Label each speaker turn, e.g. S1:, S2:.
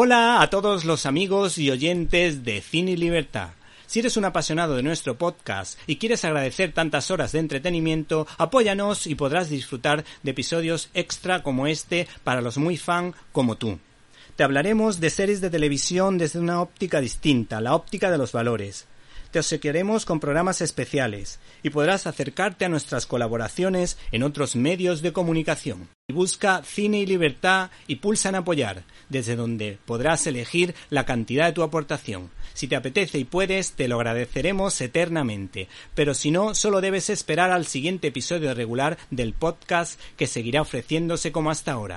S1: Hola a todos los amigos y oyentes de Cine y Libertad. Si eres un apasionado de nuestro podcast y quieres agradecer tantas horas de entretenimiento, apóyanos y podrás disfrutar de episodios extra como este para los muy fan como tú. Te hablaremos de series de televisión desde una óptica distinta, la óptica de los valores te obsequiaremos con programas especiales y podrás acercarte a nuestras colaboraciones en otros medios de comunicación. Busca Cine y Libertad y pulsa en apoyar, desde donde podrás elegir la cantidad de tu aportación. Si te apetece y puedes, te lo agradeceremos eternamente, pero si no, solo debes esperar al siguiente episodio regular del podcast que seguirá ofreciéndose como hasta ahora.